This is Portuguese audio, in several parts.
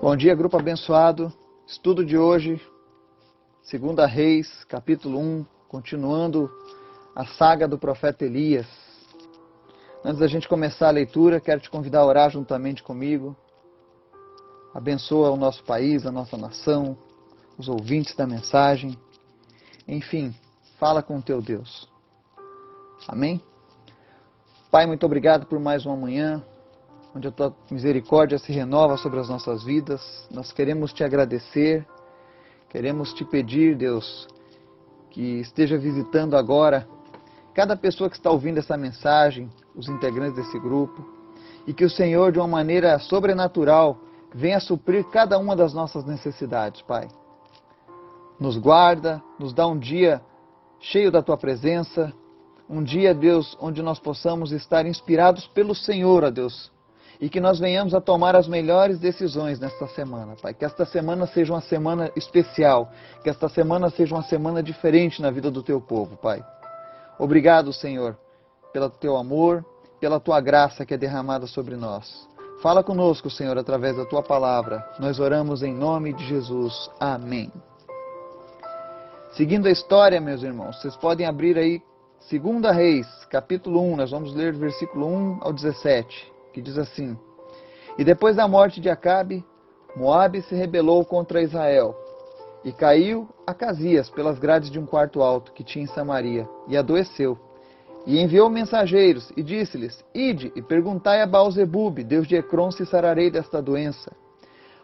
Bom dia, grupo abençoado. Estudo de hoje, 2 Reis, capítulo 1, continuando a saga do profeta Elias. Antes da gente começar a leitura, quero te convidar a orar juntamente comigo. Abençoa o nosso país, a nossa nação, os ouvintes da mensagem. Enfim, fala com o teu Deus. Amém? Pai, muito obrigado por mais uma manhã, onde a tua misericórdia se renova sobre as nossas vidas. Nós queremos te agradecer, queremos te pedir, Deus, que esteja visitando agora cada pessoa que está ouvindo essa mensagem, os integrantes desse grupo, e que o Senhor, de uma maneira sobrenatural, venha suprir cada uma das nossas necessidades, Pai. Nos guarda, nos dá um dia cheio da tua presença, um dia, Deus, onde nós possamos estar inspirados pelo Senhor, ó Deus, e que nós venhamos a tomar as melhores decisões nesta semana, Pai. Que esta semana seja uma semana especial, que esta semana seja uma semana diferente na vida do teu povo, Pai. Obrigado, Senhor, pelo teu amor, pela tua graça que é derramada sobre nós. Fala conosco, Senhor, através da tua palavra. Nós oramos em nome de Jesus. Amém. Seguindo a história, meus irmãos, vocês podem abrir aí 2 Reis, capítulo 1, nós vamos ler versículo 1 ao 17 que diz assim: E depois da morte de Acabe, Moabe se rebelou contra Israel e caiu a Casias pelas grades de um quarto alto que tinha em Samaria e adoeceu. E enviou mensageiros e disse-lhes: Ide e perguntai a Baalzebub, deus de Ecrom, se sararei desta doença.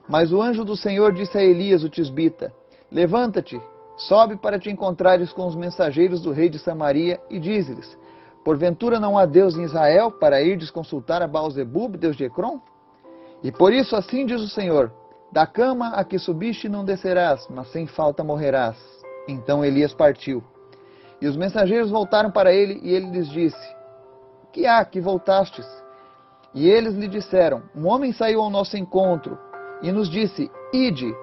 Mas o anjo do Senhor disse a Elias, o tisbita: Levanta-te, sobe para te encontrares com os mensageiros do rei de Samaria e dize-lhes: Porventura não há Deus em Israel para irdes consultar a Baalzebub, Deus de Ecrom? E por isso assim diz o Senhor: Da cama a que subiste não descerás, mas sem falta morrerás. Então Elias partiu. E os mensageiros voltaram para ele, e ele lhes disse: Que há que voltastes? E eles lhe disseram: Um homem saiu ao nosso encontro e nos disse: Ide,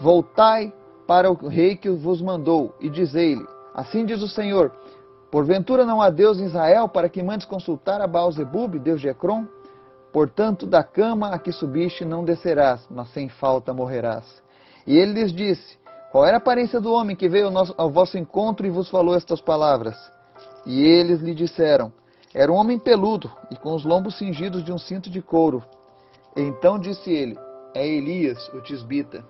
voltai para o rei que vos mandou, e dizei-lhe: Assim diz o Senhor: Porventura não há Deus em Israel para que mandes consultar a Baalzebub, Deus de Ecrom? Portanto, da cama a que subiste não descerás, mas sem falta morrerás. E ele lhes disse: Qual era a aparência do homem que veio ao, nosso, ao vosso encontro e vos falou estas palavras? E eles lhe disseram: Era um homem peludo e com os lombos cingidos de um cinto de couro. Então disse ele: É Elias, o tisbita.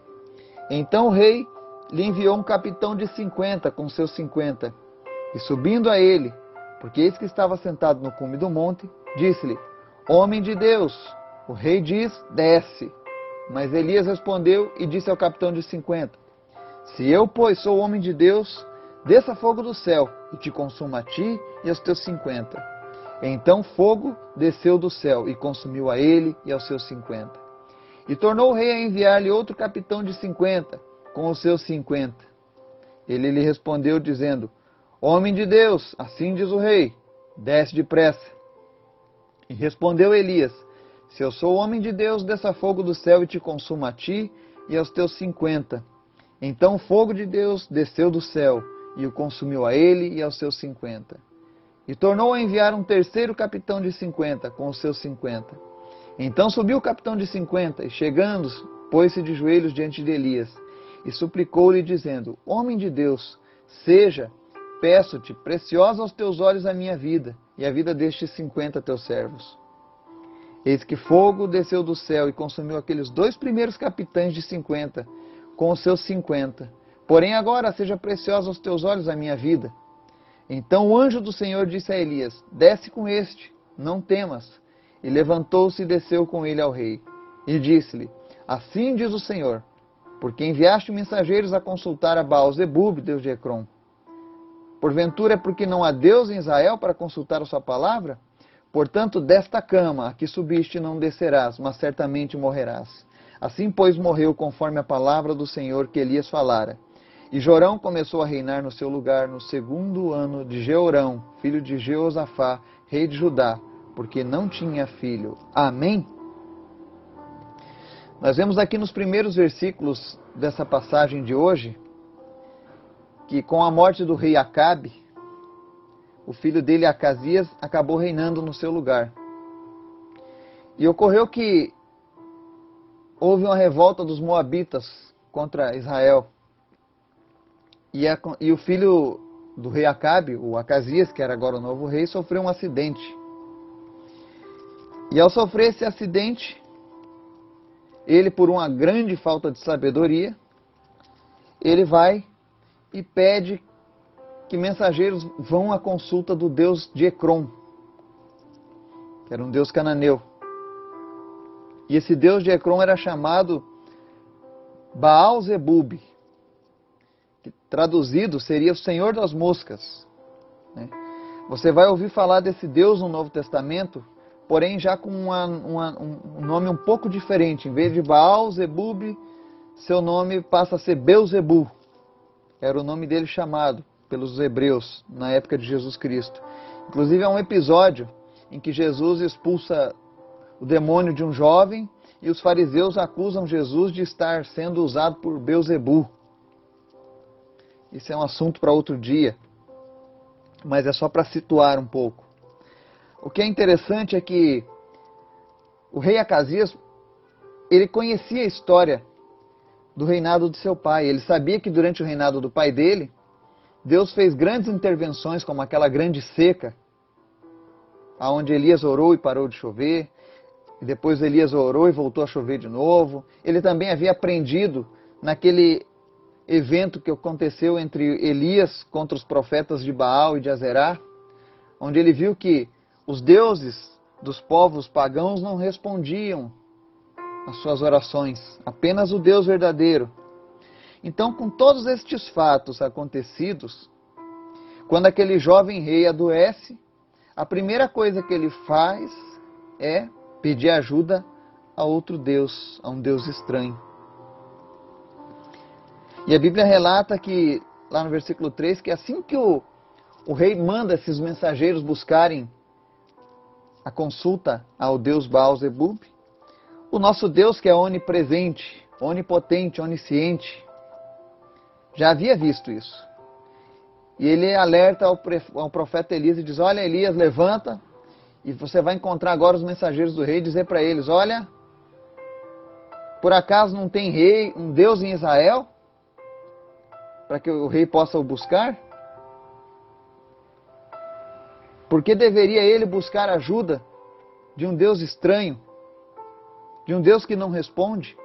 Então o rei lhe enviou um capitão de cinquenta com seus cinquenta e subindo a ele, porque eis que estava sentado no cume do monte, disse-lhe: Homem de Deus, o rei diz: Desce. Mas Elias respondeu e disse ao capitão de cinquenta: Se eu, pois, sou homem de Deus, desça fogo do céu e te consuma a ti e aos teus cinquenta. Então fogo desceu do céu e consumiu a ele e aos seus cinquenta. E tornou o rei a enviar-lhe outro capitão de cinquenta, com os seus cinquenta. Ele lhe respondeu, dizendo: Homem de Deus, assim diz o rei, desce depressa. E respondeu Elias: Se eu sou homem de Deus, desça fogo do céu e te consuma a ti e aos teus cinquenta. Então o fogo de Deus desceu do céu e o consumiu a ele e aos seus cinquenta. E tornou a enviar um terceiro capitão de cinquenta com os seus cinquenta. Então subiu o capitão de cinquenta e, chegando, pôs-se de joelhos diante de Elias e suplicou-lhe, dizendo: Homem de Deus, seja Peço-te, preciosa aos teus olhos a minha vida, e a vida destes cinquenta teus servos. Eis que fogo desceu do céu e consumiu aqueles dois primeiros capitães de cinquenta, com os seus cinquenta. Porém agora seja preciosa aos teus olhos a minha vida. Então o anjo do Senhor disse a Elias: Desce com este, não temas. E levantou-se e desceu com ele ao rei. E disse-lhe: Assim diz o Senhor, porque enviaste mensageiros a consultar a Baal-Zebub, Deus de Ecrom. Porventura é porque não há Deus em Israel para consultar a sua palavra? Portanto, desta cama a que subiste não descerás, mas certamente morrerás. Assim, pois, morreu conforme a palavra do Senhor que Elias falara. E Jorão começou a reinar no seu lugar no segundo ano de Jeorão, filho de Jeosafá, rei de Judá, porque não tinha filho. Amém? Nós vemos aqui nos primeiros versículos dessa passagem de hoje que com a morte do rei Acabe, o filho dele Acasias acabou reinando no seu lugar. E ocorreu que houve uma revolta dos Moabitas contra Israel. E, a, e o filho do rei Acabe, o Acasias, que era agora o novo rei, sofreu um acidente. E ao sofrer esse acidente, ele, por uma grande falta de sabedoria, ele vai e pede que mensageiros vão à consulta do deus de Ecrom, que era um deus cananeu. E esse deus de Ecrom era chamado Baal Zebub, que traduzido seria o Senhor das Moscas. Né? Você vai ouvir falar desse Deus no Novo Testamento, porém já com uma, uma, um nome um pouco diferente. Em vez de Baal Zebub, seu nome passa a ser Beuzebu. Era o nome dele chamado pelos hebreus na época de Jesus Cristo. Inclusive, há um episódio em que Jesus expulsa o demônio de um jovem e os fariseus acusam Jesus de estar sendo usado por Beuzebu. Isso é um assunto para outro dia, mas é só para situar um pouco. O que é interessante é que o rei Acasias, ele conhecia a história do reinado de seu pai. Ele sabia que durante o reinado do pai dele, Deus fez grandes intervenções, como aquela grande seca, aonde Elias orou e parou de chover. E depois Elias orou e voltou a chover de novo. Ele também havia aprendido naquele evento que aconteceu entre Elias contra os profetas de Baal e de Azerá, onde ele viu que os deuses dos povos pagãos não respondiam às suas orações, apenas o Deus verdadeiro. Então, com todos estes fatos acontecidos, quando aquele jovem rei adoece, a primeira coisa que ele faz é pedir ajuda a outro Deus, a um Deus estranho. E a Bíblia relata que, lá no versículo 3, que assim que o, o rei manda esses mensageiros buscarem a consulta ao Deus Baal Zebub, o nosso Deus que é onipresente, onipotente, onisciente, já havia visto isso. E ele alerta ao profeta Elias e diz: Olha, Elias, levanta, e você vai encontrar agora os mensageiros do rei e dizer para eles: Olha, por acaso não tem rei, um Deus em Israel? Para que o rei possa o buscar? Por que deveria ele buscar ajuda de um Deus estranho? De um Deus que não responde?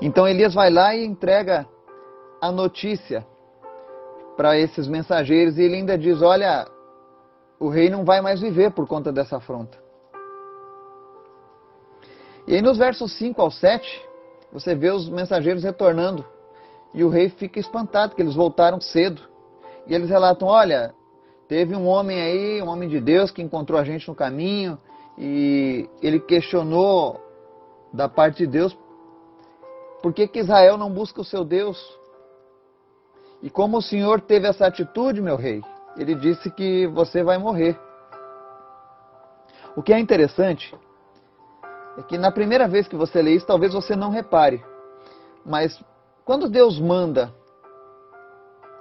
Então Elias vai lá e entrega a notícia para esses mensageiros e ele ainda diz: Olha, o rei não vai mais viver por conta dessa afronta. E aí nos versos 5 ao 7, você vê os mensageiros retornando. E o rei fica espantado, que eles voltaram cedo. E eles relatam: olha, teve um homem aí, um homem de Deus, que encontrou a gente no caminho. E ele questionou da parte de Deus por que, que Israel não busca o seu Deus. E como o Senhor teve essa atitude, meu rei? ele disse que você vai morrer. O que é interessante é que na primeira vez que você lê isso, talvez você não repare. Mas quando Deus manda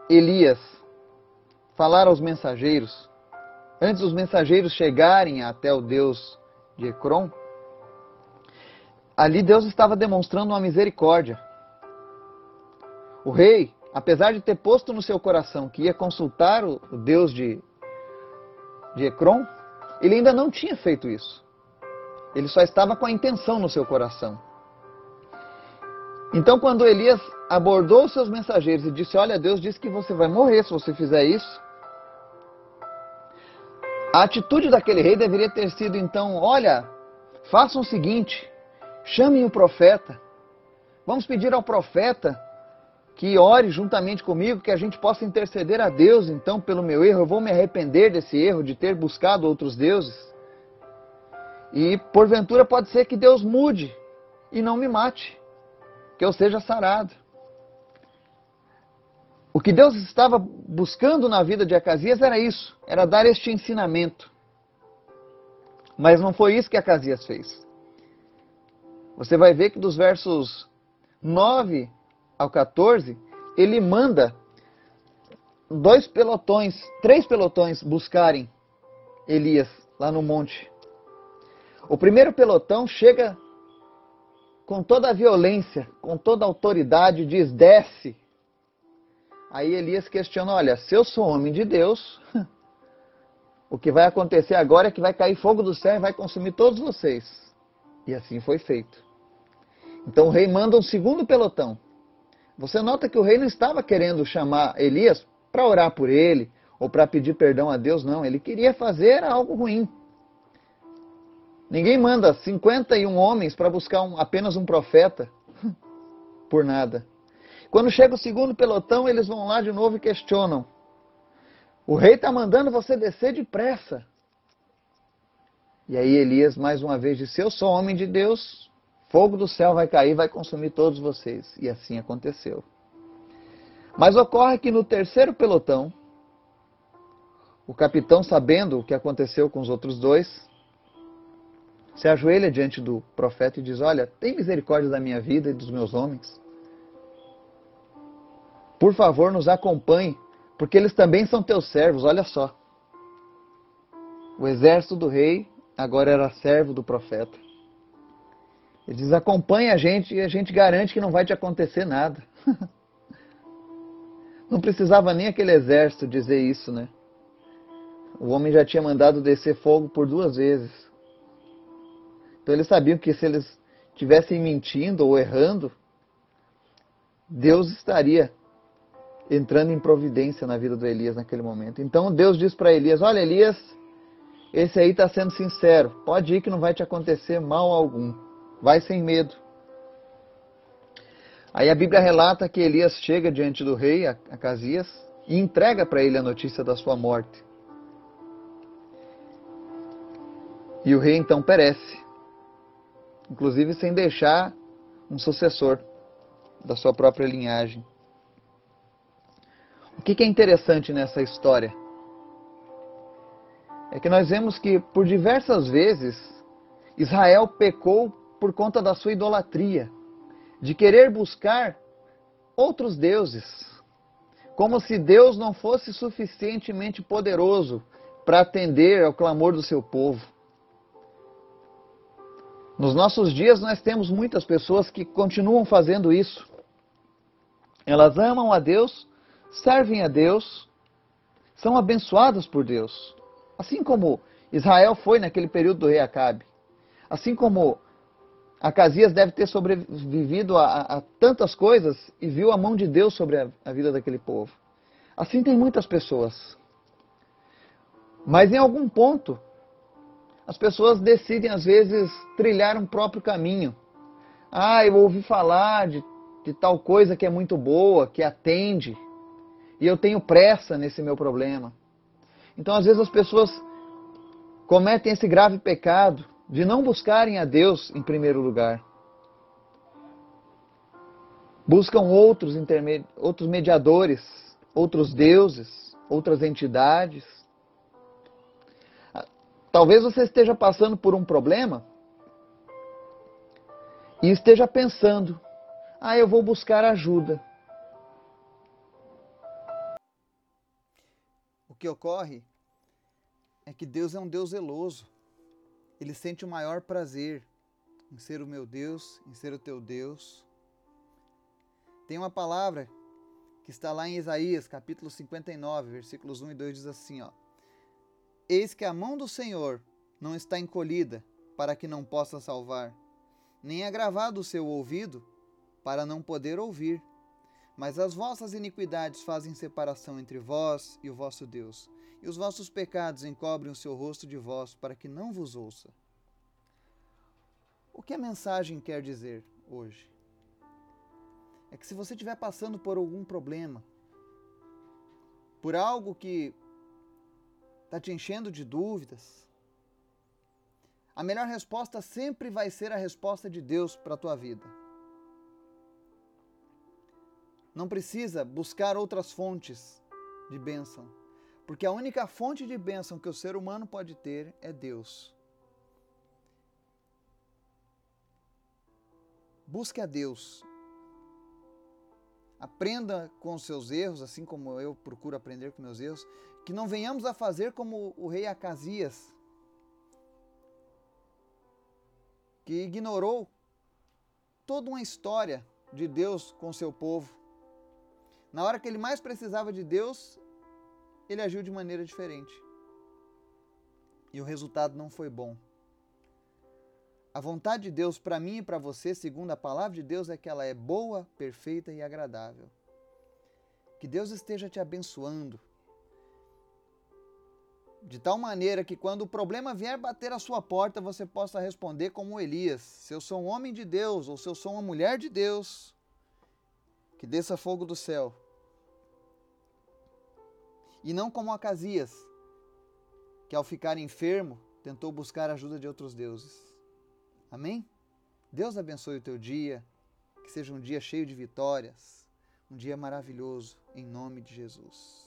Elias falar aos mensageiros, antes dos mensageiros chegarem até o Deus de Ecrom, ali Deus estava demonstrando uma misericórdia. O rei apesar de ter posto no seu coração que ia consultar o, Deus de, de ele ainda não tinha feito isso. Ele só estava com a intenção no seu coração. Então, quando Elias abordou os seus mensageiros e disse: Olha, Deus disse que você vai morrer se você fizer isso. A atitude daquele rei deveria ter sido: então, olha, façam o seguinte, chamem o profeta. Vamos pedir ao profeta que ore juntamente comigo, que a gente possa interceder a Deus, então, pelo meu erro. Eu vou me arrepender desse erro de ter buscado outros deuses. E, porventura, pode ser que Deus mude e não me mate, que eu seja sarado. O que Deus estava buscando na vida de Acasias era isso, era dar este ensinamento. Mas não foi isso que Acasias fez. Você vai ver que dos versos 9 ao 14, ele manda dois pelotões, três pelotões buscarem Elias lá no monte. O primeiro pelotão chega com toda a violência, com toda a autoridade, diz: desce. Aí Elias questiona: olha, se eu sou homem de Deus, o que vai acontecer agora é que vai cair fogo do céu e vai consumir todos vocês. E assim foi feito. Então o rei manda um segundo pelotão. Você nota que o rei não estava querendo chamar Elias para orar por ele ou para pedir perdão a Deus, não. Ele queria fazer algo ruim. Ninguém manda 51 homens para buscar um, apenas um profeta por nada. Quando chega o segundo pelotão, eles vão lá de novo e questionam. O rei está mandando você descer depressa. E aí Elias mais uma vez disse: Eu sou homem de Deus, fogo do céu vai cair, vai consumir todos vocês. E assim aconteceu. Mas ocorre que no terceiro pelotão, o capitão, sabendo o que aconteceu com os outros dois, se ajoelha diante do profeta e diz: Olha, tem misericórdia da minha vida e dos meus homens. Por favor, nos acompanhe, porque eles também são teus servos, olha só. O exército do rei agora era servo do profeta. Ele diz: acompanhe a gente e a gente garante que não vai te acontecer nada. não precisava nem aquele exército dizer isso, né? O homem já tinha mandado descer fogo por duas vezes. Então eles sabiam que se eles estivessem mentindo ou errando, Deus estaria entrando em providência na vida do Elias naquele momento. Então Deus diz para Elias: Olha, Elias, esse aí está sendo sincero. Pode ir que não vai te acontecer mal algum. Vai sem medo. Aí a Bíblia relata que Elias chega diante do rei, Acasias, e entrega para ele a notícia da sua morte. E o rei então perece inclusive sem deixar um sucessor da sua própria linhagem. O que é interessante nessa história? É que nós vemos que por diversas vezes Israel pecou por conta da sua idolatria, de querer buscar outros deuses, como se Deus não fosse suficientemente poderoso para atender ao clamor do seu povo. Nos nossos dias, nós temos muitas pessoas que continuam fazendo isso. Elas amam a Deus, servem a Deus, são abençoadas por Deus. Assim como Israel foi naquele período do rei Acabe. Assim como Acasias deve ter sobrevivido a, a, tantas coisas e viu a mão de Deus sobre a, a vida daquele povo. Assim tem muitas pessoas. Mas em algum ponto, as pessoas decidem, às vezes, trilhar um próprio caminho. Ah, eu ouvi falar de, de tal coisa que é muito boa, que atende, e eu tenho pressa nesse meu problema. Então, às vezes, as pessoas cometem esse grave pecado de não buscarem a Deus em primeiro lugar. Buscam outros, outros mediadores, outros deuses, outras entidades Talvez você esteja passando por um problema e esteja pensando: ah, eu vou buscar ajuda. Que ocorre é que Deus é um Deus zeloso. Ele sente o maior prazer em ser o meu Deus, em ser o teu Deus. Tem uma palavra que está lá em Isaías, capítulo 59, versículos 1 e 2 diz assim, ó: Eis que a mão do Senhor não está encolhida para que não possa salvar, nem é gravado o seu ouvido para não poder ouvir. Mas as vossas iniquidades fazem separação entre vós e o vosso Deus, e os vossos pecados encobrem o seu rosto de vós para que não vos ouça. O que a mensagem quer dizer hoje? É que se você estiver passando por algum problema, por algo que está te enchendo de dúvidas, a melhor resposta sempre vai ser a resposta de Deus para a tua vida. Não precisa buscar outras fontes de bênção, porque a única fonte de bênção que o ser humano pode ter é Deus. Busque a Deus. Aprenda com os seus erros, assim como eu procuro aprender com meus erros, que não venhamos a fazer como o rei Acasias, que ignorou toda uma história de Deus com seu povo. Na hora que ele mais precisava de Deus, ele agiu de maneira diferente. E o resultado não foi bom. A vontade de Deus para mim e para você, segundo a palavra de Deus, é que ela é boa, perfeita e agradável. Que Deus esteja te abençoando. De tal maneira que quando o problema vier bater a sua porta, você possa responder como Elias: se eu sou um homem de Deus ou se eu sou uma mulher de Deus, que desça fogo do céu. E não como Acasias, que ao ficar enfermo tentou buscar a ajuda de outros deuses. Amém? Deus abençoe o teu dia, que seja um dia cheio de vitórias, um dia maravilhoso, em nome de Jesus.